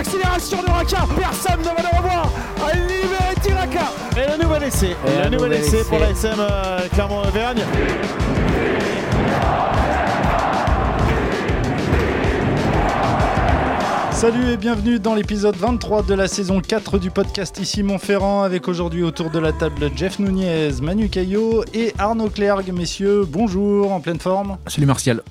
l'accélération de Raka. Personne ne va le revoir. Libéré Tiraka. Et le nouvel essai. Et le nouvel essai pour la SM euh, Clermont-Auvergne. Salut et bienvenue dans l'épisode 23 de la saison 4 du podcast Ici Montferrand avec aujourd'hui autour de la table Jeff Nunez, Manu Caillot et Arnaud Clergue. Messieurs, bonjour, en pleine forme? Salut Martial.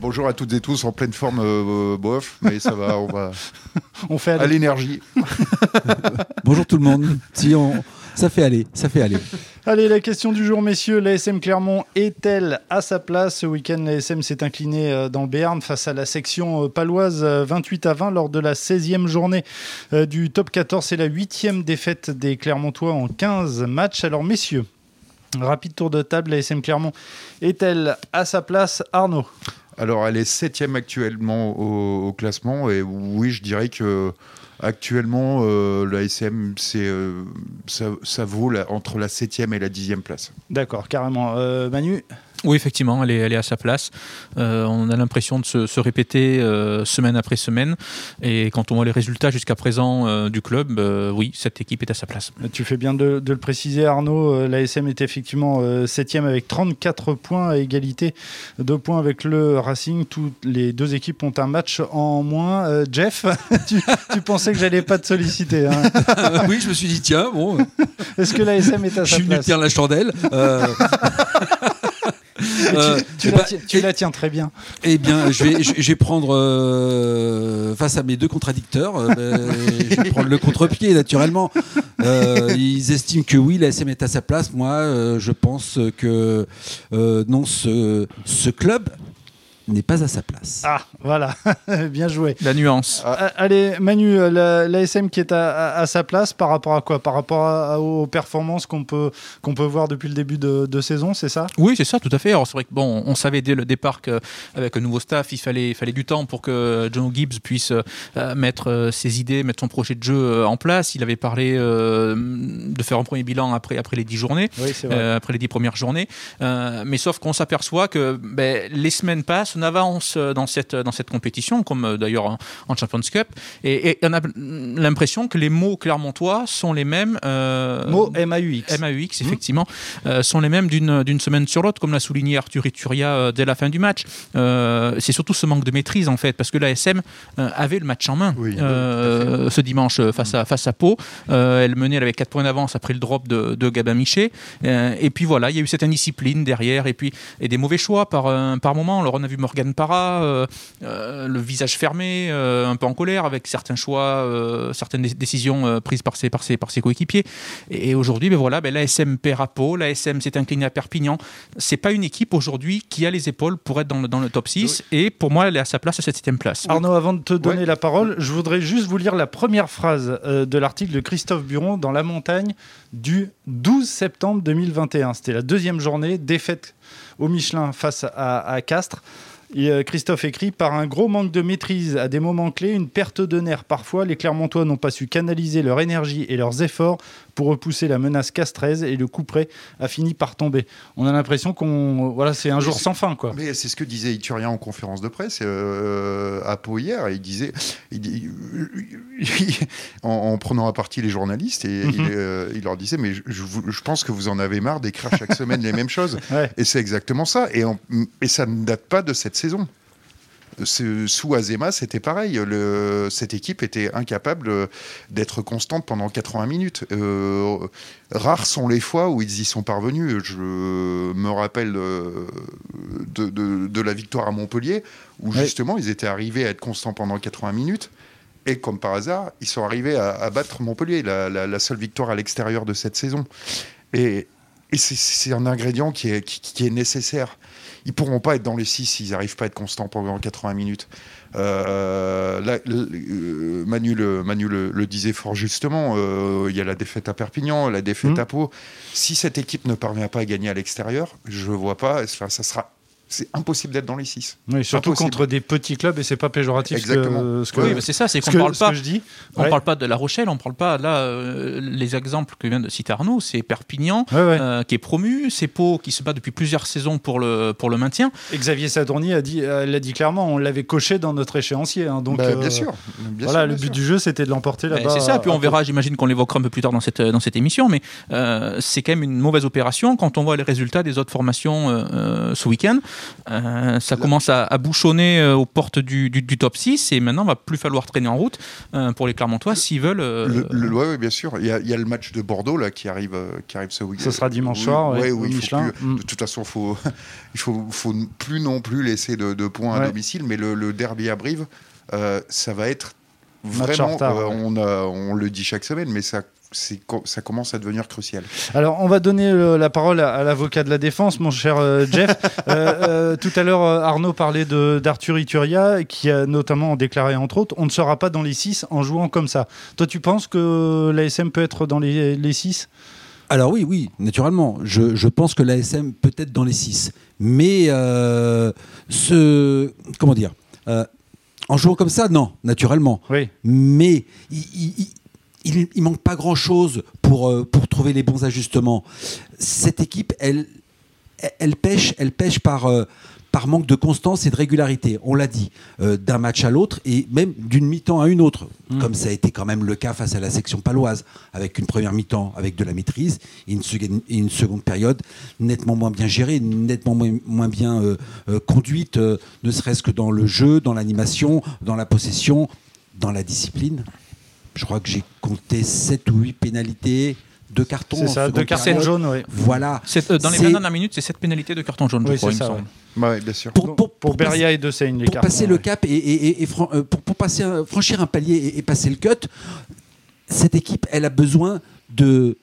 Bonjour à toutes et tous, en pleine forme, euh, bof, mais ça va, on va On fait à l'énergie. Bonjour tout le monde. Si on... Ça fait aller, ça fait aller. Allez, la question du jour, messieurs. L'ASM Clermont est-elle à sa place Ce week-end, l'ASM s'est incliné euh, dans le Béarn face à la section euh, paloise 28 à 20 lors de la 16e journée euh, du top 14. C'est la 8e défaite des Clermontois en 15 matchs. Alors, messieurs, rapide tour de table. L'ASM Clermont est-elle à sa place? Arnaud Alors, elle est septième actuellement au, classement, et oui, je dirais que actuellement, euh, l'ASM, c'est, euh, ça, vaut la- entre la septième et la dixième place. D'accord, carrément. Euh, Manu? Oui, effectivement, elle est, elle est à sa place. Euh, on a l'impression de se, se répéter euh, semaine après semaine. Et quand on voit les résultats jusqu'à présent euh, du club, euh, oui, cette équipe est à sa place. Tu fais bien de, de le préciser, Arnaud. L'ASM est effectivement euh, septième avec 34 points à égalité, deux points avec le Racing. Toutes les deux équipes ont un match en moins. Euh, Jeff, tu, tu pensais que j'allais pas te solliciter. hein. oui, je me suis dit, tiens, bon, Est-ce que l'ASM est à je sa suis venu place tenir la chandelle. Euh, Tu, eh la, ben, tu la tiens très bien. Eh bien, je vais, je, je vais prendre euh, face à mes deux contradicteurs. euh, ben, je vais prendre le contre-pied naturellement. Ils estiment que oui, la SM est à sa place. Moi, je pense que non, ce, ce club n'est pas à sa place. Ah, voilà, bien joué. La nuance. Euh, Allez, Manu, euh, la- l'ASM qui est à, à- à sa place par rapport à quoi? Par rapport à- aux performances qu'on peut, qu'on peut voir depuis le début de, de saison, c'est ça? Oui, c'est ça, tout à fait. Alors c'est vrai que bon, on savait dès le départ qu'avec un nouveau staff, il fallait, il fallait du temps pour que John Gibbs puisse euh, mettre euh, ses idées, mettre son projet de jeu euh, en place. Il avait parlé euh, de faire un premier bilan après, après les dix journées. Oui, c'est vrai. euh, après les dix premières journées. Euh, mais sauf qu'on s'aperçoit que ben, les semaines passent, on avance dans cette, dans cette compétition, comme euh, d'ailleurs en, en Champions Cup, et, et on a l'impression que les mots clermontois sont les mêmes. euh, Mot MAUX. MAUX, effectivement, euh, sont les mêmes d'une semaine sur l'autre, comme l'a souligné Arthur Ituria euh, dès la fin du match. C'est surtout ce manque de maîtrise, en fait, parce que l'ASM avait le match en main Oui, ce dimanche face à, face à Pau. Elle menait elle avait 4 points d'avance après le drop de, de Gabin. Euh, et puis voilà, il y a eu cette indiscipline derrière, et puis et des mauvais choix par, par moment. Alors on a vu Morgan Parra, euh, euh, le visage fermé, euh, un peu en colère, avec certains choix, certaines dé- décisions prises par ses, par ses, par ses coéquipiers. Et, et aujourd'hui, ben voilà, ben, l'ASM perd à Pau, l'ASM s'est incliné à Perpignan. C'est pas une équipe aujourd'hui qui a les épaules pour être dans le, dans le top 6. Et pour moi, elle est à sa place à cette septième place. Arnaud, avant de te donner Ouais. la parole, je voudrais juste vous lire la première phrase euh, de l'article de Christophe Buron dans La Montagne du 12 septembre 2021. C'était la deuxième journée, défaite au Michelin face à, à Castres. Et, euh, Christophe écrit Par un gros manque de maîtrise à des moments clés, une perte de nerfs parfois, les Clermontois n'ont pas su canaliser leur énergie et leurs efforts pour repousser la menace castraise et le coup près a fini par tomber. On a l'impression qu'on. Voilà, c'est un jour sans fin, quoi. Mais c'est ce que disait Iturien en conférence de presse euh, à Pau hier. Il disait, il en, en prenant à partie les journalistes, et Mhm. il, euh, il leur disait, mais je, je vous- je pense que vous en avez marre d'écrire chaque semaine les mêmes choses. Ouais. Et c'est exactement ça. Et, en- et ça ne date pas de cette saison. Sous Azema, c'était pareil. Le- cette équipe était incapable d'être constante pendant 80 minutes. Euh, rares sont les fois où ils y sont parvenus. Je me rappelle euh, de, de- de la victoire à Montpellier, où Ouais. justement ils étaient arrivés à être constants pendant 80 minutes. Et comme par hasard, ils sont arrivés à, à battre Montpellier, la, la- la seule victoire à l'extérieur de cette saison. Et, et c'est- c'est un ingrédient qui est, qui, qui est nécessaire. Ils pourront pas être dans les 6 s'ils n'arrivent pas à être constants pendant 80 minutes. Euh, là, le- euh, Manu, le, Manu le, le disait fort justement, euh, il y a la défaite à Perpignan, la défaite Mhm. à Pau. Si cette équipe ne parvient pas à gagner à l'extérieur, je vois pas, enfin, ça sera c'est impossible d'être dans les 6. Oui, surtout Impossible. contre des petits clubs et c'est pas péjoratif. ce que- Exactement. Ce que, Oui, mais c'est ça, c'est ce qu'on que- parle pas. je dis. On Ouais. parle pas de La Rochelle, on parle pas là euh, les exemples que vient de citer Arnaud, c'est Perpignan Ouais, ouais. euh, qui est promu, c'est Pau qui se bat depuis plusieurs saisons pour le pour le maintien. Et Xavier Sadourny a dit, euh, l'a dit clairement, on l'avait coché dans notre échéancier. hein, donc, Bah, euh, bien sûr. Bien voilà, sûr, le but sûr. du jeu, c'était de l'emporter Ben, là-bas. c'est ça, puis on verra, j'imagine qu'on l'évoquera un peu plus tard dans cette dans cette émission, mais euh, c'est quand même une mauvaise opération quand on voit les résultats des autres formations ce week-end. Euh, ça commence à, à bouchonner euh, aux portes du, du- du top 6 et maintenant, il va plus falloir traîner en route euh, pour les Clermontois s'ils veulent. euh, Le, le- ouais, ouais, bien sûr. Il y, a, il y a le match de Bordeaux là qui arrive, euh, qui arrive ce week-end. Ce sera dimanche Oui, soir, ouais, Michelin. plus- Mm. De toute façon, faut, il faut, faut plus non plus laisser de, de points à domicile, mais le, le derby à Brive, euh, ça va être vraiment. retard, euh, on, a- on le dit chaque semaine, mais ça, ça commence à devenir crucial. Alors, on va donner euh, la parole à, à l'avocat de la défense, mon cher euh, Jeff. Euh, euh, tout à l'heure, euh, Arnaud parlait de- d'Arthur Ituria, qui a notamment déclaré, entre autres, on ne sera pas dans les 6 en jouant comme ça. Toi, tu penses que l'ASM peut être dans les, les 6 Alors oui, oui, naturellement. Je, je pense que l'ASM peut être dans les 6. Mais euh, ce, comment dire euh, En jouant comme ça, non, naturellement. Oui. Mais il, il, il- il manque pas grand-chose pour, euh, pour trouver les bons ajustements. Cette équipe, elle, pêche, elle pêche par, euh, par manque de constance et de régularité. On l'a dit, euh, d'un match à l'autre et même d'une mi-temps à une autre, comme ça a été quand même le cas face à la section paloise, avec une première mi-temps avec de la maîtrise et une, seconde- et une seconde période nettement moins bien gérée, nettement moins, moins bien conduite, ne serait-ce que dans le jeu, dans l'animation, dans la possession, dans la discipline. Je crois que j'ai compté 7 ou 8 pénalités, deux cartons. C'est ça, cartons période. jaunes, oui. Voilà. euh, dans les C'est- 20 dernières minutes, c'est cette pénalité de carton jaune, je Oui, crois, il me ça. semble. ouais. Ouais, bien sûr. Pour, pour, Beria et De Seine, les pour cartons. passer le cap et, et- et- et fran- euh, pour, pour passer un- franchir un palier et, et passer le cut, cette équipe, elle a besoin de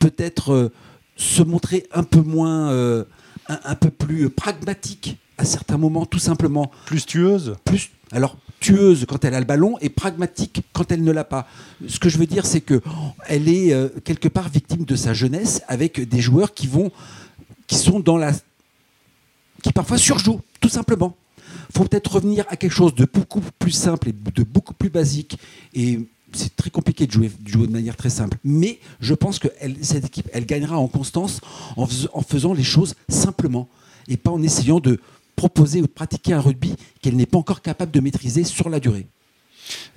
peut-être euh, se montrer un peu moins, euh, un, un peu plus euh, pragmatique à certains moments, tout simplement. Plus tueuse? Plus, alors tueuse quand elle a le ballon et pragmatique quand elle ne l'a pas. Ce que je veux dire, c'est que elle est euh, quelque part victime de sa jeunesse avec des joueurs qui vont, qui sont dans la, qui parfois surjouent, tout simplement. Faut peut-être revenir à quelque chose de beaucoup plus simple et de beaucoup plus basique. Et c'est très compliqué de jouer, de jouer de manière très simple. Mais je pense que cette équipe, elle gagnera en constance en faisant les choses simplement et pas en essayant de proposer ou de pratiquer un rugby qu'elle n'est pas encore capable de maîtriser sur la durée.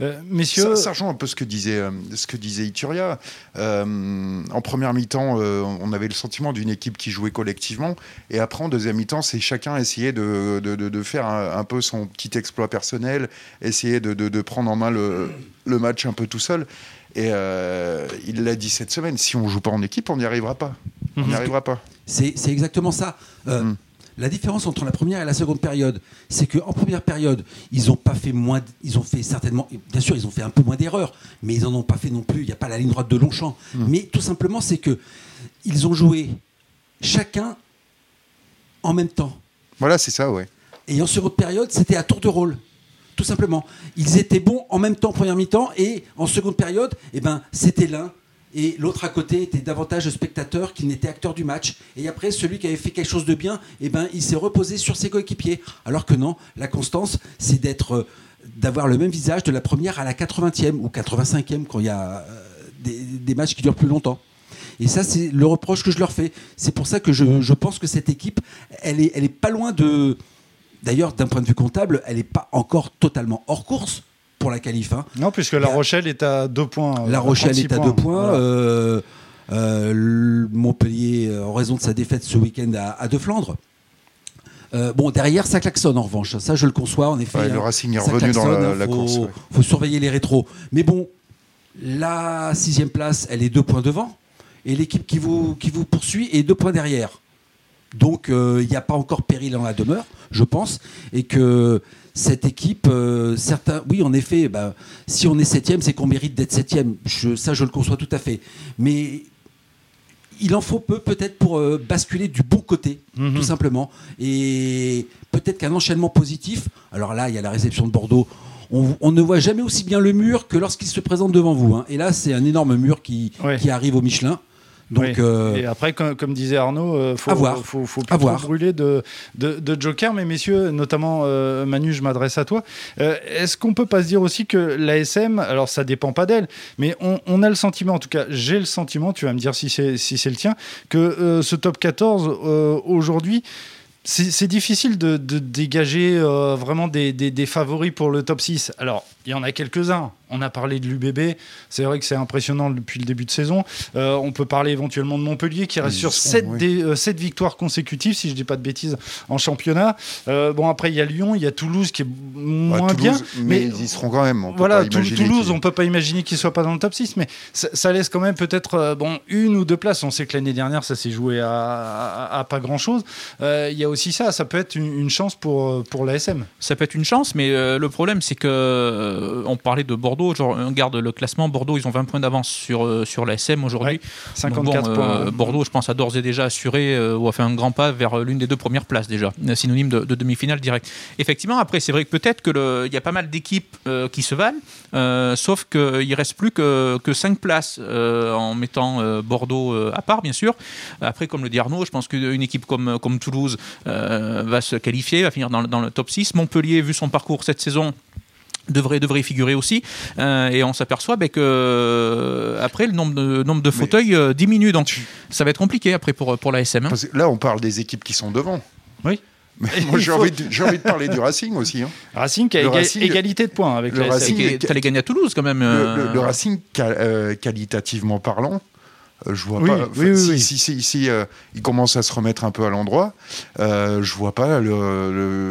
Euh, messieurs, Ça, ça rejoint un peu ce que disait, euh, ce que disait Ituria. Euh, en première mi-temps, euh, on avait le sentiment d'une équipe qui jouait collectivement. Et après, en deuxième mi-temps, c'est chacun essayait de, de, de- de faire un, un peu son petit exploit personnel, essayer de, de- de prendre en main le, le match un peu tout seul. Et euh, il l'a dit cette semaine, si on joue pas en équipe, on n'y arrivera pas. On n'y arrivera pas. C'est c'est exactement ça. Euh, Mm. La différence entre la première et la seconde période, c'est qu'en première période, ils ont pas fait moins, ils ont fait certainement, bien sûr, ils ont fait un peu moins d'erreurs, mais ils en ont pas fait non plus. Il n'y a pas la ligne droite de Longchamp. Mais tout simplement, c'est que ils ont joué chacun en même temps. Voilà, c'est ça, ouais. Et en seconde période, c'était à tour de rôle. Tout simplement. Ils étaient bons en même temps première mi-temps et en seconde période, eh ben, c'était l'un. Et l'autre à côté était davantage spectateur qui n'était acteur du match. Et après, celui qui avait fait quelque chose de bien, eh ben, il s'est reposé sur ses coéquipiers. Alors que non, la constance, c'est d'être, euh, d'avoir le même visage de la première à la 80e ou 85e quand il y a euh, des, des matchs qui durent plus longtemps. Et ça, c'est le reproche que je leur fais. C'est pour ça que je, je pense que cette équipe, elle est, elle est pas loin de. D'ailleurs, d'un point de vue comptable, elle n'est pas encore totalement hors course pour la qualif. hein. non, puisque La Il Rochelle est à deux points. La Rochelle 36 est à deux points. Voilà. euh, euh, le Montpellier, euh, en raison de sa défaite ce week-end à, à De Flandre. Euh, bon, derrière, ça klaxonne en revanche. Ça, je le conçois, en effet. Ouais, hein. le Racing est revenu dans la, klaxonne, la faut, course. ouais. faut surveiller les rétros. Mais bon, la sixième place, elle est deux points devant. Et l'équipe qui vous, qui vous poursuit est deux points derrière. Donc, euh, il n'y a pas encore péril en la demeure, je pense. Et que cette équipe, euh, certains, oui, en effet, bah, si on est septième, c'est qu'on mérite d'être septième. Je, ça, je le conçois tout à fait. Mais il en faut peu, peut-être, pour euh, basculer du bon côté, Mhm. tout simplement. Et peut-être qu'un enchaînement positif. Alors là, il y a la réception de Bordeaux. On, on ne voit jamais aussi bien le mur que lorsqu'il se présente devant vous. hein. Et là, c'est un énorme mur qui, Ouais. qui arrive au Michelin. Donc, euh, Et après, comme, comme disait Arnaud, euh, faut, À voir. faut, faut plus trop brûler de, de, de Joker. Mais messieurs, notamment euh, Manu, je m'adresse à toi. Euh, Est-ce qu'on peut pas se dire aussi que l'ASM, alors ça dépend pas d'elle, mais on, on a le sentiment, en tout cas, j'ai le sentiment, tu vas me dire si c'est si le tien, que ce top 14 euh, aujourd'hui. C'est difficile de, de dégager vraiment des, des- des favoris pour le top 6. Alors, il y en a quelques-uns. On a parlé de l'UBB. C'est vrai que c'est impressionnant depuis le début de saison. Euh, on peut parler éventuellement de Montpellier qui reste Ils sur sont, 7, oui. victoires consécutives, si je dis pas de bêtises, en championnat. Euh, bon, après, il y a Lyon, il y a Toulouse qui est Bah, moins Toulouse, bien. mais, mais- ils y seront quand même. On peut Voilà, pas Toulouse, qu'ils- on peut pas imaginer qu'il soit pas dans le top 6, mais ça, ça laisse quand même peut-être euh, bon, une ou deux places. On sait que l'année dernière, ça s'est joué à, à- à pas grand-chose. Euh, Il y a aussi ça, ça peut être une, une chance pour, euh, pour l'ASM. Ça peut être une chance, mais euh, le problème, c'est que euh, on parlait de Bordeaux. Genre, on regarde le classement. Bordeaux, ils ont 20 points d'avance sur, euh, sur la SM aujourd'hui. Donc 54 bon, points. euh, Bordeaux, je pense, a d'ores et déjà assuré euh, ou a fait un grand pas vers l'une des deux premières places déjà, synonyme de, de demi-finale direct. Effectivement, après, c'est vrai que peut-être qu'il y a pas mal d'équipes qui se valent, sauf qu'il reste plus que, que 5 places en mettant Bordeaux à part, bien sûr. Après, comme le dit Arnaud, je pense qu'une équipe comme, comme Toulouse va se qualifier, va finir dans, dans le top 6. Montpellier, vu son parcours cette saison, devrait, devrait y figurer aussi. Euh, et on s'aperçoit ben, que euh, après, le nombre de, nombre de fauteuils euh, diminue. Donc, ça va être compliqué après pour, pour la SM. hein. Parce que là, on parle des équipes qui sont devant. Oui. Mais moi, j'ai faut- envie, de- j'ai envie de parler du Racing aussi. hein. Racing qui a Le éga- Racing- égalité de points avec le la. Racing- Et que- T'allais gagner à Toulouse quand même. Le, euh, le- le Racing, qualitativement parlant, euh, je vois Oui, pas. oui, oui, si oui. si, si- si, euh, il commence à se remettre un peu à l'endroit, euh, je vois pas le,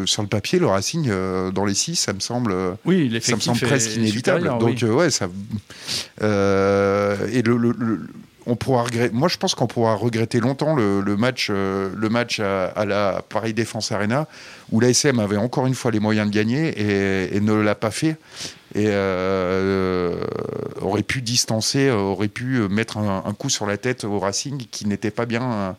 le- sur le papier le Racing euh, dans les six. Ça me semble. euh, Oui, ça me semble presque inévitable. Donc ouais, ça. et le, le- le- on pourra regretter. Moi, je pense qu'on pourra regretter longtemps le, match, le match à, à la Paris Défense Arena où l'ASM avait encore une fois les moyens de gagner et, et ne l'a pas fait. Et euh, aurait pu distancer, aurait pu mettre un, un coup sur la tête au Racing qui n'était pas bien euh,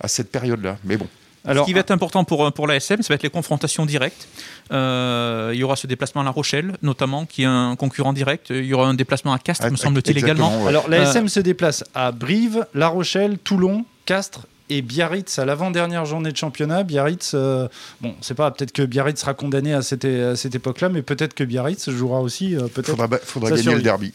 à cette période-là. Mais bon. Alors, Ce qui va être important pour, pour la SM, ça va être les confrontations directes. Euh, il y aura ce déplacement à La Rochelle, notamment, qui est un concurrent direct. Il y aura un déplacement à Castres, me semble-t-il, également. ouais. Alors, la SM se déplace à Brive, La Rochelle, Toulon, Castres et Biarritz à l'avant-dernière journée de championnat. Biarritz, euh, bon, c'est pas, peut-être que Biarritz sera condamné à cette, à cette époque-là, mais peut-être que Biarritz jouera aussi, euh, peut-être. faudra, faudra gagner le derby.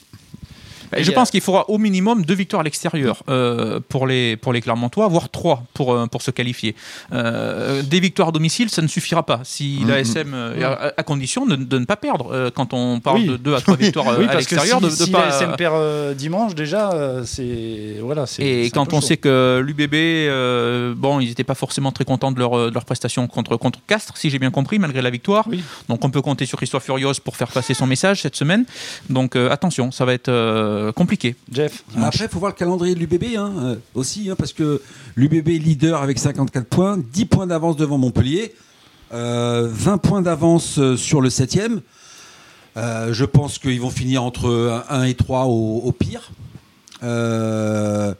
Et je pense qu'il faudra au minimum deux victoires à l'extérieur euh, pour, les, pour les Clermontois, voire trois pour, euh, pour se qualifier. Euh, des victoires à domicile, ça ne suffira pas. Si Mhm. l'ASM, euh, à, à condition de, de ne pas perdre, quand on parle Oui. de deux à trois victoires oui, à l'extérieur, si, de, de si pas. la SM perd dimanche, déjà, c'est. Voilà. Et quand on chaud. sait que l'UBB, bon, ils n'étaient pas forcément très contents de leur, de leur prestation contre, contre Castres, si j'ai bien compris, malgré la victoire. Oui. Donc on peut compter sur Christophe Furios pour faire passer son message cette semaine. Donc euh, attention, ça va être euh, compliqué. Jeff. Après, il faut voir le calendrier de l'UBB hein, euh, aussi, hein, parce que l'UBB est leader avec 54 points, 10 points d'avance devant Montpellier, euh, 20 points d'avance euh, sur le 7e. Euh, je pense qu'ils vont finir entre 1 et 3 au, au pire. Euh,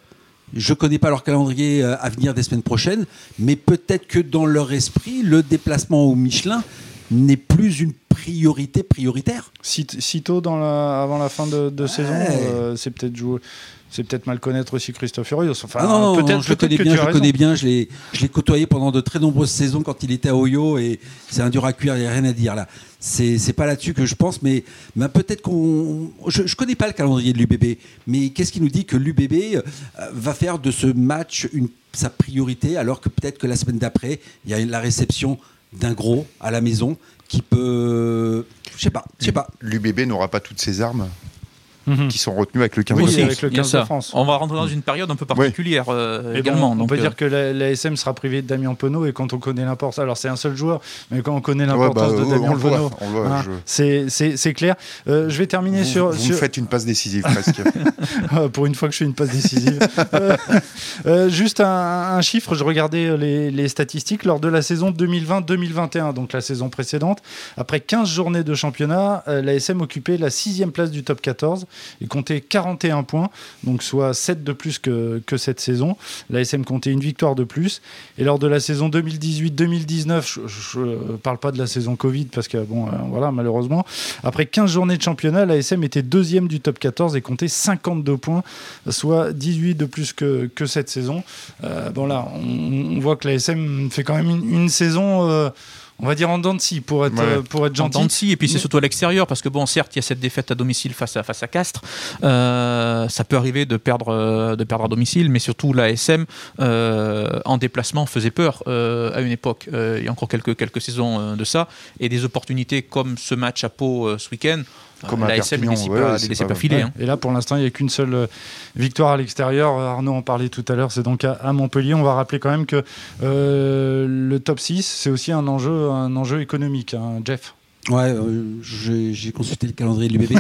je ne connais pas leur calendrier euh, à venir des semaines prochaines, mais peut-être que dans leur esprit, le déplacement au Michelin n'est plus une priorité prioritaire. Si, si tôt dans la, avant la fin de, de saison, euh, c'est peut-être jouer. C'est peut-être mal connaître aussi Christophe Furios. Enfin, Ah non, non, peut-être non, je le connais bien, je as le raison. connais bien. Je l'ai, je l'ai côtoyé pendant de très nombreuses saisons quand il était à Oyo et c'est un dur à cuire, il n'y a rien à dire là. C'est, c'est pas là-dessus que je pense, mais, peut-être qu'on. Je, je connais pas le calendrier de l'UBB, mais qu'est-ce qui nous dit que l'UBB euh, va faire de ce match une, sa priorité alors que peut-être que la semaine d'après, il y a la réception d'un gros à la maison qui peut. Je sais pas, je sais pas. L'UBB n'aura pas toutes ses armes Mhm. qui sont retenues avec le 15 Oui, de France. avec le il y a 15 de ça. France. On va rentrer dans une période un peu particulière euh, bon, également. on peut euh, dire que la, la SM sera privée de Damien Penaud et quand on connaît l'importance, alors c'est un seul joueur, mais quand on connaît Ouais, l'importance bah, de Damien Penaud, on le voit, hein, je- c'est- c'est c'est clair. Euh, je vais terminer Vous, sur, vous sur- me faites une passe décisive presque. Euh, pour une fois que je fais une passe décisive. Euh, juste un, un chiffre, je regardais les, les statistiques lors de la saison 2020-2021, donc la saison précédente. Après 15 journées de championnat, euh, la SM occupait la sixième place du top 14 et comptait 41 points, donc soit 7 de plus que, cette saison. L'ASM comptait une victoire de plus. Et lors de la saison 2018-2019, je ne parle pas de la saison Covid parce que, bon, euh, voilà, malheureusement, après 15 journées de championnat, l'ASM était deuxième du top 14 et comptait 52 points, soit 18 de plus que, cette saison. Euh, bon, là, on, voit que l'ASM fait quand même une, une saison. euh, on va dire en dents de scie pour être, Ouais. euh, pour être En gentil. dents de scie, et puis c'est Mais- surtout à l'extérieur, parce que bon, certes, il y a cette défaite à domicile face à, face à Castres. Euh, ça peut arriver de perdre, euh, de perdre à domicile, mais surtout l'ASM euh, en déplacement faisait peur euh, à une époque. Euh, il y a encore quelques, quelques saisons euh, de ça, et des opportunités comme ce match à Pau euh, ce week-end. Comme à l'ASM ne laissait ouais, pas, laissait filer. Hein. Et là, pour l'instant, il n'y a qu'une seule euh, victoire à l'extérieur. Arnaud en parlait tout à l'heure, c'est donc à, à Montpellier. On va rappeler quand même que euh, le top 6, c'est aussi un enjeu, un enjeu économique, hein, Jeff. Ouais, euh, j'ai j'ai consulté le calendrier de l'UBB.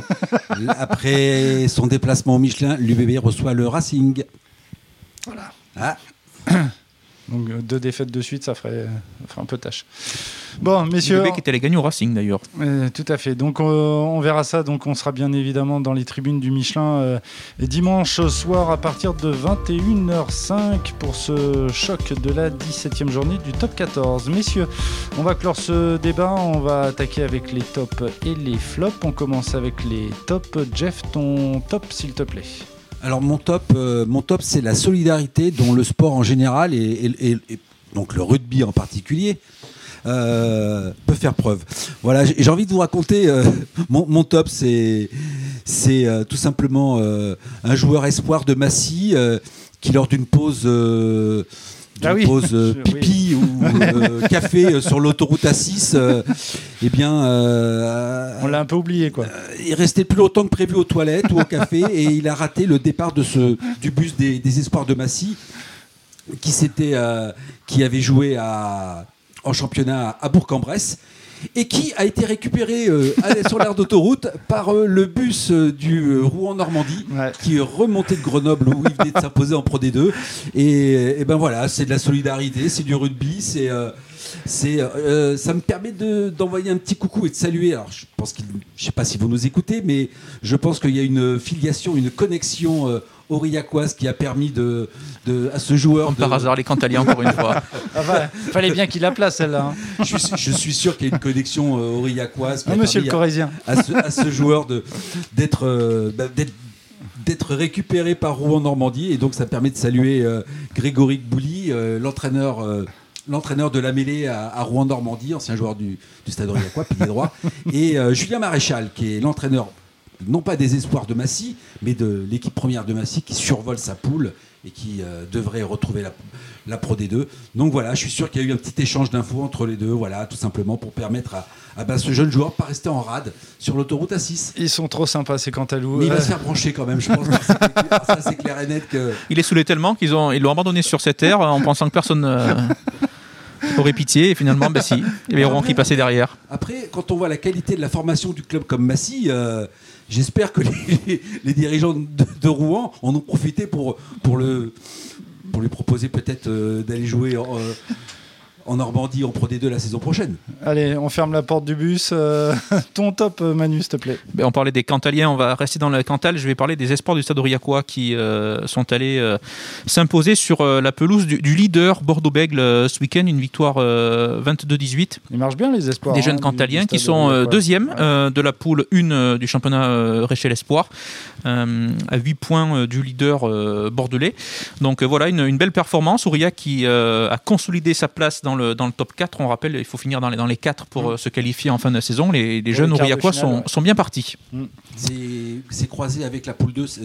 Après son déplacement au Michelin, l'UBB reçoit le Racing. Voilà. Ah, Donc euh, deux défaites de suite, ça ferait, ça ferait un peu tâche. Bon, messieurs, Le mec était allé gagner au Racing d'ailleurs. Euh, tout à fait. Donc euh, on verra ça. Donc on sera bien évidemment dans les tribunes du Michelin euh, et dimanche soir à partir de 21h05 pour ce choc de la 17e journée du top 14. Messieurs, on va clore ce débat. On va attaquer avec les tops et les flops. On commence avec les tops. Jeff, ton top s'il te plaît. Alors mon top, euh, mon top, c'est la solidarité dont le sport en général et, donc le rugby en particulier euh, peut faire preuve. Voilà, j'ai envie de vous raconter euh, mon, top, c'est c'est tout simplement un joueur espoir de Massy qui lors d'une pause d'une Ah oui. pause euh, pipi ou euh, café euh, sur l'autoroute A6, euh, eh bien On l'a un peu oublié quoi. il restait plus longtemps que prévu aux toilettes ou au café et il a raté le départ de ce, du bus des, des Espoirs de Massy qui, s'était, qui avait joué à, en championnat à Bourg-en-Bresse et qui a été récupéré euh, sur l'aire d'autoroute par euh, le bus euh, du Rouen-Normandie Ouais. qui est remonté de Grenoble où il venait de s'imposer en Pro D2 et, et ben voilà c'est de la solidarité c'est du rugby c'est c'est euh, ça me permet de- d'envoyer un petit coucou et de saluer alors je pense qu'il je sais pas si vous nous écoutez mais je pense qu'il y a une filiation une connexion euh, aurillacoise qui a permis de, de à ce joueur Comme de- par hasard, les Cantaliens, encore une fois. Enfin, fallait bien qu'il la place celle-là. hein. je, suis- je suis sûr qu'il y a une connexion euh, aurillacoise qui Ah, a monsieur le à- Corésien. à ce, à ce joueur d'être euh, bah, d'être récupéré par Rouen Normandie et donc ça permet de saluer euh, Grégory Bouli, euh, l'entraîneur euh, l'entraîneur de la mêlée à, à Rouen Normandie, ancien joueur du, du Stade Aurillacois, pilier droit, et euh, Julien Maréchal qui est l'entraîneur non pas des espoirs de Massy, mais de l'équipe première de Massy qui survole sa poule et qui euh, devrait retrouver la, la Pro D2. Donc voilà, je suis sûr qu'il y a eu un petit échange d'infos entre les deux, voilà, tout simplement pour permettre à, à bah, ce jeune joueur de pas rester en rade sur l'autoroute A6. Ils sont trop sympas ces Cantalou. Mais il va Euh, se faire brancher quand même, je pense. ça, c'est clair et net que. Il est saoulé tellement qu'ils ont, ils l'ont abandonné sur cette terre en pensant que personne euh, aurait pitié. Et finalement, ben si, il y avait Rouen qui passait derrière. Après, quand on voit la qualité de la formation du club comme Massy, euh, j'espère que les, dirigeants de, Rouen en ont profité pour, pour lui proposer peut-être euh, d'aller jouer en, euh, en Normandie en Pro D2 la saison prochaine. Allez, on ferme la porte du bus. Euh, ton top, euh, Manu, s'il te plaît. Ben, on parlait des Cantaliens, on va rester dans le Cantal. Je vais parler des espoirs du Stade Aurillacois qui euh, sont allés euh, s'imposer sur euh, la pelouse du, du leader Bordeaux-Bègle euh, ce week-end, une victoire euh, 22-18. Ils marchent bien les espoirs. des hein, jeunes Cantaliens du qui sont euh, Ouais. euh, de la poule 1 euh, du championnat euh, Réchel Espoir, euh, à 8 points euh, du leader euh, bordelais. Donc euh, voilà, une, une belle performance. Aurillac qui euh, a consolidé sa place dans le, dans le top 4. On rappelle, il faut finir dans les, dans les 4 pour euh, se qualifier en fin de saison. Les, jeunes de Aurillacois sont, ouais. sont bien partis. C'est c'est croisé avec la poule 2. C'est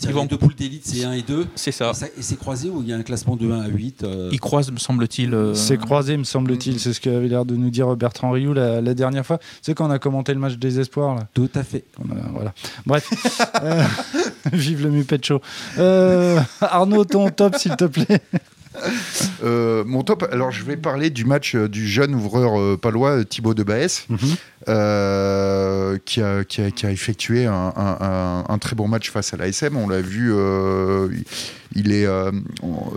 c'est Ils vont- deux poules d'élite, c'est 1 et 2. C'est ça. Et, c'est croisé où il y a un classement de 1 à 8. euh, Ils croisent, me semble-t-il. euh, C'est croisé, me semble-t-il. C'est ce qu'avait l'air de nous dire Bertrand Rioux la, la dernière fois. C'est quand on a commenté le match des espoirs. Là. Tout à fait. A- voilà. Bref. Euh, vive le Muppet Show. Euh, Arnaud, ton top, s'il te plaît. Euh, mon top, alors je vais parler du match euh, du jeune ouvreur euh, palois Thibaut de Baès, Mhm. euh, qui, a, qui, a, qui a effectué un, un- un- un très bon match face à l'ASM. On l'a vu, euh, il est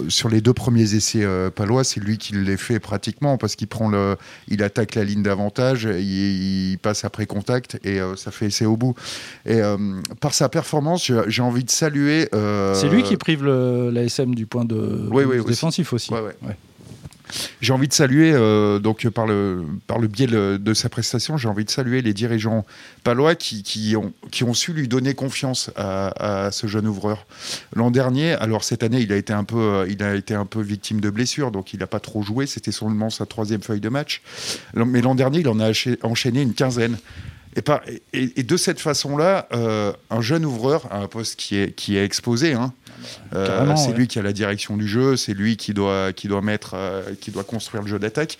sur les deux premiers essais palois, c'est lui qui les fait pratiquement parce qu'il prend le, il attaque la ligne d'avantage, il, il passe après contact et ça fait essai au bout. Et par sa performance, j'ai envie de saluer. C'est lui qui prive l'ASM du point de Oui, oui, bonus aussi. défensif Ouais. J'ai envie de saluer, euh, donc par le, par le biais de sa prestation, j'ai envie de saluer les dirigeants palois qui, qui, ont, qui ont su lui donner confiance à, à ce jeune ouvreur. L'an dernier, alors cette année, il a été un peu, euh, il a été un peu victime de blessures, donc il n'a pas trop joué. C'était seulement sa troisième feuille de match. Mais l'an dernier, il en a enchaîné une quinzaine. Et, par- et- et de cette façon-là, euh, un jeune ouvreur à un poste qui est, qui est exposé, hein, euh, Carrément, c'est ouais. lui qui a la direction du jeu, c'est lui qui doit, qui doit mettre, euh, qui doit construire le jeu d'attaque.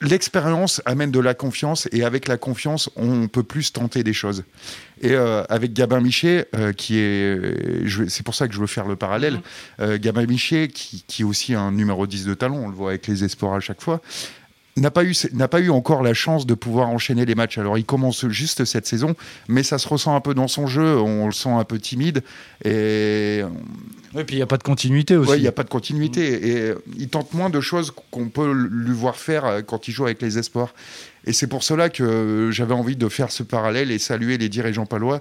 L'expérience amène de la confiance et avec la confiance, on peut plus tenter des choses. Et euh, avec Gabin Michet, euh, qui est, c'est pour ça que je veux faire le parallèle, euh, Gabin Michet, qui, qui est aussi un numéro 10 de talon, on le voit avec les espoirs à chaque fois, n'a pas eu n'a pas eu encore la chance de pouvoir enchaîner les matchs. Alors il commence juste cette saison, mais ça se ressent un peu dans son jeu. On le sent un peu timide et Et puis il n'y a pas de continuité aussi. il n'y a pas de continuité et euh, il tente moins de choses qu'on peut lui voir faire euh, quand il joue avec les espoirs. Et c'est pour cela que j'avais envie de faire ce parallèle et saluer les dirigeants palois.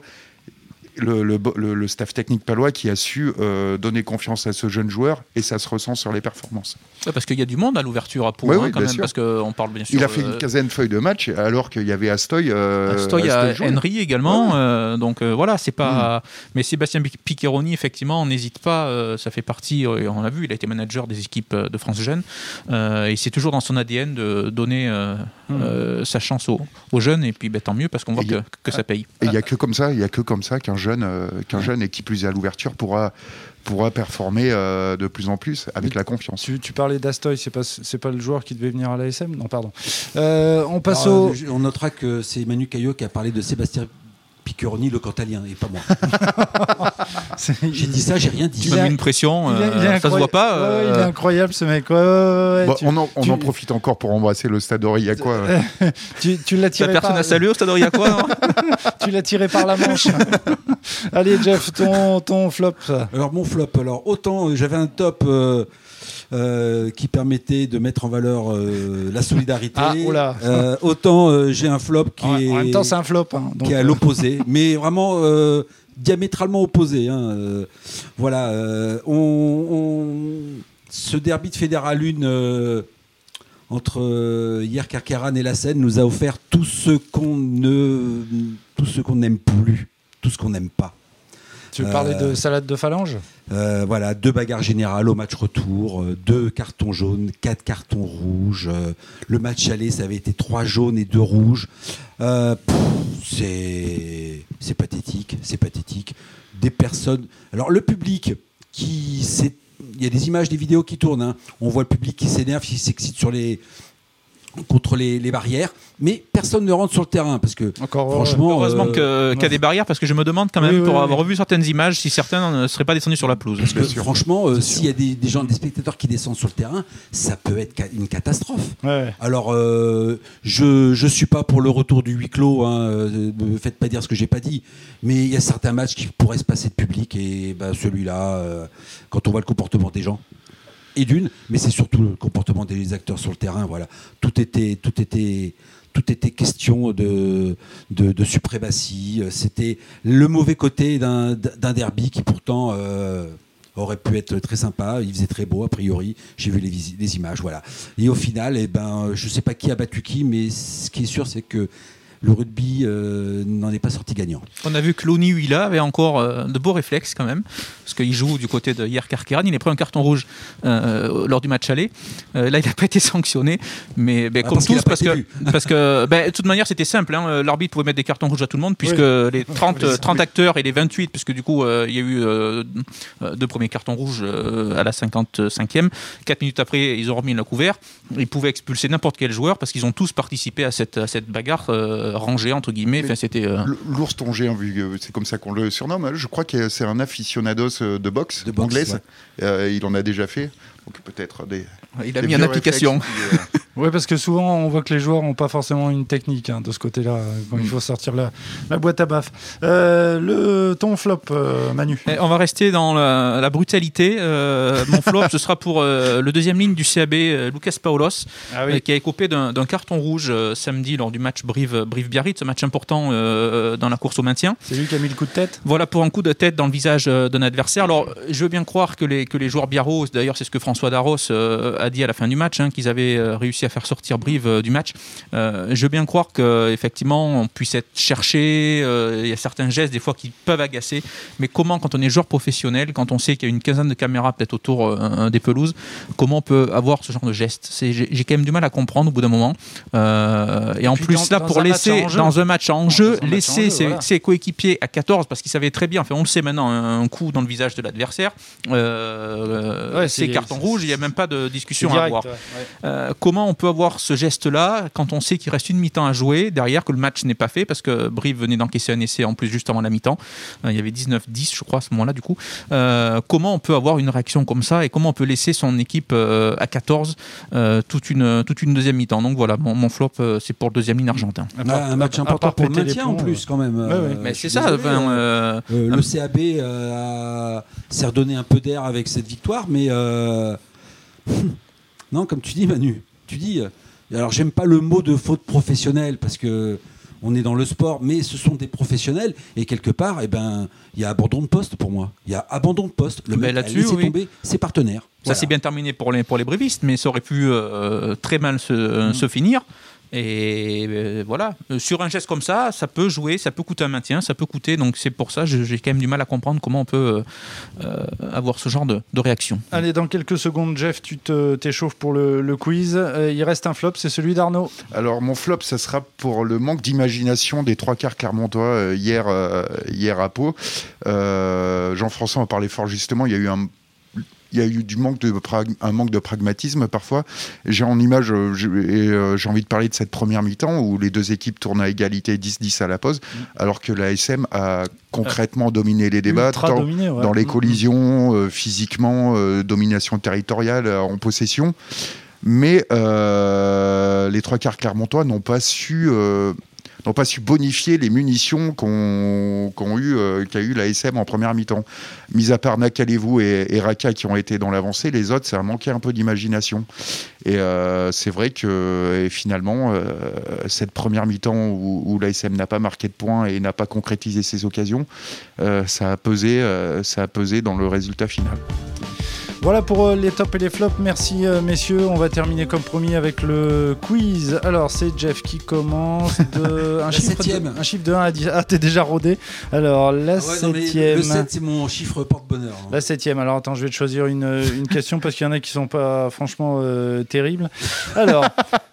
Le, le, staff technique palois qui a su euh, donner confiance à ce jeune joueur et ça se ressent sur les performances. Ouais, parce qu'il y a du monde à l'ouverture à Pau, Ouais, hein, oui, quand même, sûr. parce qu'on parle bien sûr. Il a fait euh, une quinzaine de feuilles de match alors qu'il y avait Astoy. Euh, Astoy à Astoy. Henry également. Ouais, euh, donc voilà, c'est Mm. pas. Mais Sébastien Pic- Piccheroni, effectivement, on n'hésite pas. ça fait partie. on l'a vu, il a été manager des équipes de France Jeunes. et c'est toujours dans son ADN de donner Mm. sa chance aux, aux jeunes. Et puis ben, tant mieux parce qu'on voit que, que ça paye. Et il n'y a que comme ça, il y a que comme ça qu'un jeune, euh, qu'un jeune et qui plus est à l'ouverture pourra pourra performer euh, de plus en plus avec la confiance. Tu, tu parlais d'Astoy, c'est pas c'est pas le joueur qui devait venir à l'ASM Non, pardon. Euh, on passe Alors, au. on notera que c'est Manu Caillot qui a parlé de Sébastien Piccheroni, le cantalien, et pas moi. J'ai dit ça, j'ai rien dit. Tu m'as mis une pression, il est- euh, il ça se voit incroyable. pas. Ouais, il est euh, incroyable ce mec. Ouais, ouais, ouais, Bon, tu, on en, on tu- en profite encore pour embrasser le stade Aurillacois. tu, tu l'as la tiré personne par, à saluer au stade Aurillacois, tu l'as tiré par la manche. Allez Jeff, ton, ton flop. Alors mon flop, alors autant euh, j'avais un top euh, euh, qui permettait de mettre en valeur euh, la solidarité, Ah, oula. euh, autant euh, j'ai un flop qui En, est en même temps, c'est un flop. hein, donc, qui est à l'opposé, mais vraiment euh, diamétralement opposé. hein, euh, voilà, euh, on, on- ce derby de Fédéral 1 euh, entre euh, hier Carcaran et la Seine nous a offert tout ce qu'on ne, tout ce qu'on n'aime plus, tout ce qu'on n'aime pas. tu parlais de salade de phalange Euh, voilà, deux bagarres générales au match retour, euh, deux cartons jaunes, quatre cartons rouges. euh, le match aller, ça avait été trois jaunes et deux rouges. C'est pathétique, c'est pathétique. Des personnes. Alors le public qui il y a des images, des vidéos qui tournent. hein. On voit le public qui s'énerve, qui s'excite sur les contre les, les barrières, mais personne ne rentre sur le terrain parce que Encore franchement, Heureusement euh, que- qu'il y a des barrières parce que je me demande quand même, Oui, oui, pour oui. avoir revu certaines images, si certains ne seraient pas descendus sur la pelouse. Parce que franchement, euh, s'il y a des, des gens, des spectateurs qui descendent sur le terrain, ça peut être ca- une catastrophe. Ouais. Alors, euh, je je suis pas pour le retour du huis clos. Hein, euh, ne me faites pas dire ce que j'ai pas dit. Mais il y a certains matchs qui pourraient se passer de public et bah, celui-là, euh, quand on voit le comportement des gens. Et d'une, mais c'est surtout le comportement des acteurs sur le terrain. Voilà, tout était, tout était, tout était question de, de, suprématie. Euh, C'était le mauvais côté d'un derby qui pourtant euh, aurait pu être très sympa. Il faisait très beau a priori. J'ai vu les, images, voilà. Et au final, eh ben, je sais pas qui a battu qui, mais ce qui est sûr, c'est que le rugby euh, n'en est pas sorti gagnant. On a vu que Loni Huila avait encore euh, de beaux réflexes quand même, parce qu'il joue du côté de hier Carqueran. Il a pris un carton rouge euh, lors du match aller. Là, il n'a pas été sanctionné, mais ben, Ah, comme parce tous, parce que, parce que ben, de toute manière, c'était simple. hein. L'arbitre pouvait mettre des cartons rouges à tout le monde, puisque les 30, euh, 30 acteurs et les 28, puisque du coup, il y a eu deux premiers cartons rouges à la 55e. Quatre minutes après, ils ont remis le couvert. Ils pouvaient expulser n'importe quel joueur parce qu'ils ont tous participé à cette, à cette bagarre. Euh, rangé entre guillemets. Enfin, c'était l'ours tongé, vu c'est comme ça qu'on le surnomme. Hein. Je crois que c'est un aficionados de boxe, de anglaise. il en a déjà fait. Donc peut-être des. Il a mis en application. Oui, parce que souvent, on voit que les joueurs n'ont pas forcément une technique hein, de ce côté-là, quand il mm. faut sortir la, la boîte à baf. Euh, le, ton flop, euh, Manu eh, On va rester dans la, brutalité. Euh, mon flop, ce sera pour le deuxième ligne du CAB, Lucas Paulos, ah qui a écopé d'un carton rouge samedi lors du match Brive-Biarritz, un match important dans la course au maintien. C'est lui qui a mis le coup de tête? Voilà, pour un coup de tête dans le visage d'un adversaire. Alors, je veux bien croire que les, que les joueurs biarros, d'ailleurs, c'est ce que François Darros a dit à la fin du match, hein, qu'ils avaient réussi à faire sortir Brive euh, du match. Euh, je veux bien croire qu'effectivement, on puisse être cherché. Euh, il y a certains gestes, des fois, qui peuvent agacer. Mais comment, quand on est joueur professionnel, quand on sait qu'il y a une quinzaine de caméras peut-être autour des pelouses, comment on peut avoir ce genre de gestes J'ai quand même du mal à comprendre au bout d'un moment. et, en plus, là, pour laisser dans un match en jeu, laisser ses, coéquipiers à 14, parce qu'ils savaient très bien, enfin, on le sait maintenant, un coup dans le visage de l'adversaire, c'est carton rouge, il n'y a même pas de discussion à avoir. comment on peut avoir ce geste-là quand on sait qu'il reste une mi-temps à jouer derrière, que le match n'est pas fait parce que Brive venait d'encaisser un essai en plus juste avant la mi-temps? Euh, il y avait 19-10, je crois, à ce moment-là, du coup. Euh, comment on peut avoir une réaction comme ça et comment on peut laisser son équipe euh, à 14 toute, une, toute une deuxième mi-temps? Donc voilà, mon, flop, c'est pour le deuxième ligne argentin. un match important pour le maintien en plus, quand même. Mais c'est ça. le CAB s'est redonné un peu d'air avec cette victoire, mais. non, comme tu dis, Manu, tu dis. Euh, alors, j'aime pas le mot de faute professionnelle parce que on est dans le sport, mais ce sont des professionnels et quelque part, eh ben, il y a abandon de poste pour moi. Il y a abandon de poste. Le mec a laissé tomber ses partenaires. Ça s'est bien terminé pour les pour les brévistes, mais ça aurait pu euh, très mal se, mm. se finir. Et euh, voilà, euh, sur un geste comme ça, ça peut jouer, ça peut coûter un maintien, ça peut coûter. Donc c'est pour ça, j'ai quand même du mal à comprendre comment on peut euh, avoir ce genre de, réaction. Allez, dans quelques secondes, Jeff, tu t'échauffes pour le, quiz. il reste un flop, c'est celui d'Arnaud. Alors mon flop, ça sera pour le manque d'imagination des trois quarts clermontois hier, hier à Pau. Jean-François en parlait fort justement. Il y a eu un il y a eu du manque de un manque de pragmatisme parfois. J'ai en image, euh, et euh, j'ai envie de parler de cette première mi-temps où les deux équipes tournent à égalité 10-10 à la pause, mm. alors que la SM a concrètement dominé les débats dans, les mm, mm. collisions, euh, physiquement, domination territoriale en possession. Mais les trois quarts clermontois n'ont pas su n'ont pas su bonifier les munitions qu'ont eu, euh, qu'a eu la SM en première mi-temps. Mis à part Nakalevou et, et, Raka qui ont été dans l'avancée, les autres, ça a manqué un peu d'imagination. Et euh, c'est vrai que finalement, euh, cette première mi-temps où, où l'ASM n'a pas marqué de points et n'a pas concrétisé ses occasions, ça, a pesé, ça a pesé dans le résultat final. Voilà pour euh, les tops et les flops. Merci euh, messieurs. On va terminer comme promis avec le quiz. Alors c'est Jeff qui commence de un, chiffre de, un chiffre de 1 à 10. Ah t'es déjà rodé. Alors la ah septième. le 7 c'est mon chiffre porte-bonheur. Hein. La septième. Alors attends, je vais te choisir une, une question parce qu'il y en a qui sont pas franchement euh, terribles. Alors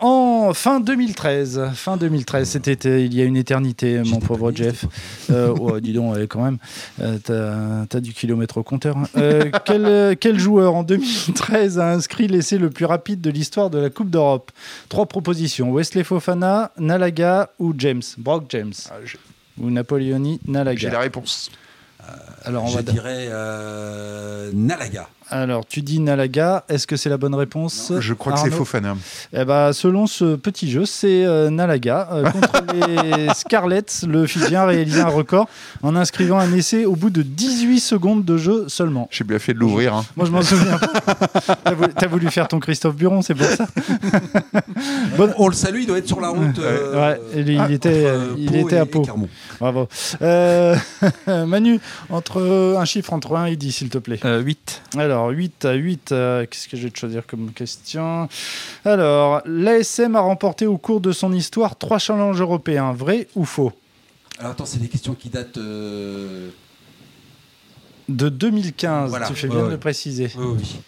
en fin 2013, fin 2013, c'était il y a une éternité, mon pauvre Jeff. oh, dis donc, quand même, t'as as du kilomètre au compteur. Hein. quel quel, joueur en 2013 a inscrit l'essai le plus rapide de l'histoire de la Coupe d'Europe? Trois propositions Wesley Fofana, Nalaga ou James? Brock James ah, Ou Napoleoni Nalaga J'ai la réponse. Euh, alors on je dirais euh, Nalaga. Alors, tu dis Nalaga. Est-ce que c'est la bonne réponse Je crois que c'est Fofana. Eh ben, selon ce petit jeu, c'est euh, Nalaga. Euh, contre les Scarlets, le Fidjien a réalisé un record en inscrivant un essai au bout de 18 secondes de jeu seulement. J'ai bien fait de l'ouvrir. Hein. Moi, je m'en souviens. T'as voulu, as voulu faire ton Christophe Buron, c'est pour ça. On le salue, il doit être sur la route. ouais, il, euh, était, il était à Pau. Bravo. Manu, entre un chiffre entre 1 et 10, s'il te plaît. 8. Alors, 8 à 8, euh, qu'est-ce que je vais te choisir comme question? Alors, l'ASM a remporté au cours de son histoire trois challenges européens, vrai ou faux? Alors attends, c'est des questions qui datent... Euh, de 2015, tu fais bien de le préciser. Oui, oui.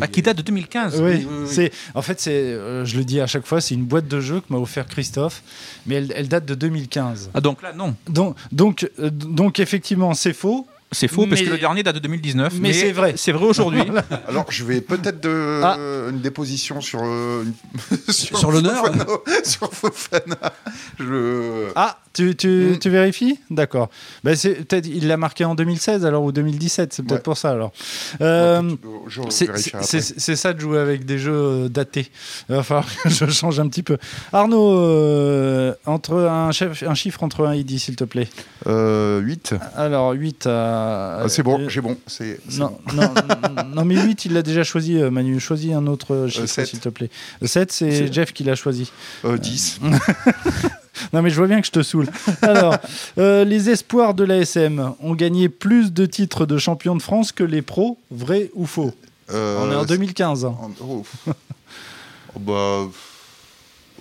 Ah, qui date de 2015. Oui, c'est en fait c'est, euh, je le dis à chaque fois, c'est une boîte de jeux que m'a offert Christophe, mais elle, date de 2015. Ah donc là non. Donc donc donc effectivement c'est faux, C'est faux parce que le dernier date de 2019. mais c'est vrai. C'est vrai aujourd'hui. Alors, je vais peut-être de Ah. une déposition sur euh, une- Sur l'honneur sur Fofana. Je Ah, tu, tu, Mm. tu vérifies D'accord. C'est peut-être il l'a marqué en 2016 alors ou 2017, c'est peut-être Ouais. pour ça alors. Euh, c'est- ça de jouer avec des jeux euh, datés. Il va falloir que je change un petit peu. Arnaud, euh, entre un, chef, un chiffre entre 1 et 10, s'il te plaît. Euh, 8. Alors 8 à... Ah, c'est bon, euh, j'ai bon. C'est non, bon. non, non, mais 8, il l'a déjà choisi, euh, Manu. Choisis un autre chiffre, s'il te plaît. 7, c'est Jeff qui l'a choisi. Euh, 10. Non, mais je vois bien que je te saoule. Alors, euh, les espoirs de l'ASM ont gagné plus de titres de champion de France que les pros, vrai ou faux Euh, On est en 2015. hein. en- oh. Oh, bah.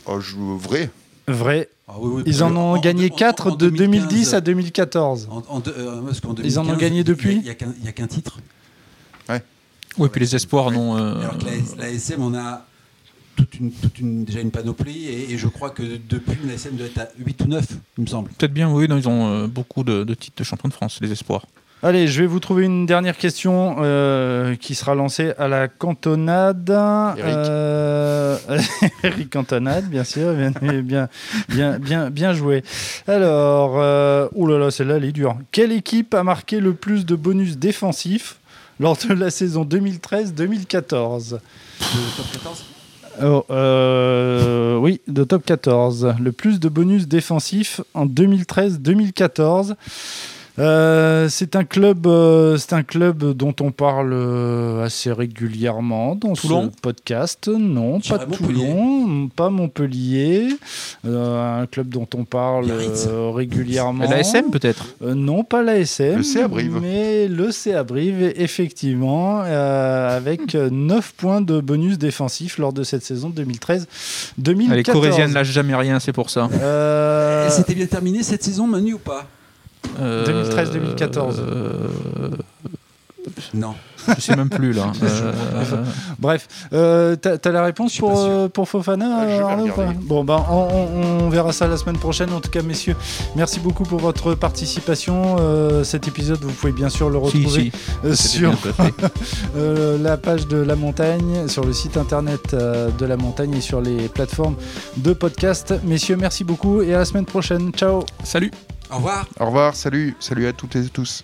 oh, je, vrai. Vrai. Ah oui, oui, Ils en ont en- gagné en- 4 en de 2010 2015, à 2014. en- en deux- euh, Ils en ont 2015, gagné depuis Il n'y a, qu'un- il y a qu'un titre. Oui, puis les espoirs non. euh, Alors que la, la SM, on a toute une, toute une- déjà une panoplie et, et je crois que depuis, la SM doit être à 8 ou 9, il me semble. Peut-être bien, oui, non, ils ont euh, beaucoup de, de titres de champion de France, les espoirs. Allez, je vais vous trouver une dernière question euh, qui sera lancée à la cantonade. Eric. Euh, Eric Cantonade, bien sûr, bien, bien, bien, bien, bien joué. Alors, euh, oulala, celle-là, elle est dure. Quelle équipe a marqué le plus de bonus défensifs lors de la saison 2013-2014 Le top 14 Oh, euh, oui, de top 14. Le plus de bonus défensifs en 2013-2014. Euh, c'est un club, euh, c'est un club dont on parle euh, assez régulièrement dans Toulon ce podcast. Non, pas. Toulon, pas Montpellier. Euh, un club dont on parle euh, régulièrement. L'ASM peut-être Euh, non, pas l'ASM. Le CA Brive. Mais le CA Brive, effectivement, euh, avec 9 points de bonus défensif lors de cette saison 2013-2014. Les Corésiennes lâchent jamais rien, c'est pour ça. Euh, C'était bien terminé cette saison, Manu, ou pas? 2013-2014. euh, Non. je sais même plus là. Euh, Bref, euh, t'as la réponse pour, euh, pour Fofana, vais Arnaud, ou pas? Regarder. Bon, ben, on, on- on verra ça la semaine prochaine. En tout cas, messieurs, merci beaucoup pour votre participation. Euh, cet épisode, vous pouvez bien sûr le retrouver si, sur euh, la page de La Montagne, sur le site internet de La Montagne et sur les plateformes de podcast. Messieurs, merci beaucoup et à la semaine prochaine. Ciao Salut Au revoir. Au revoir, salut, salut à toutes et tous.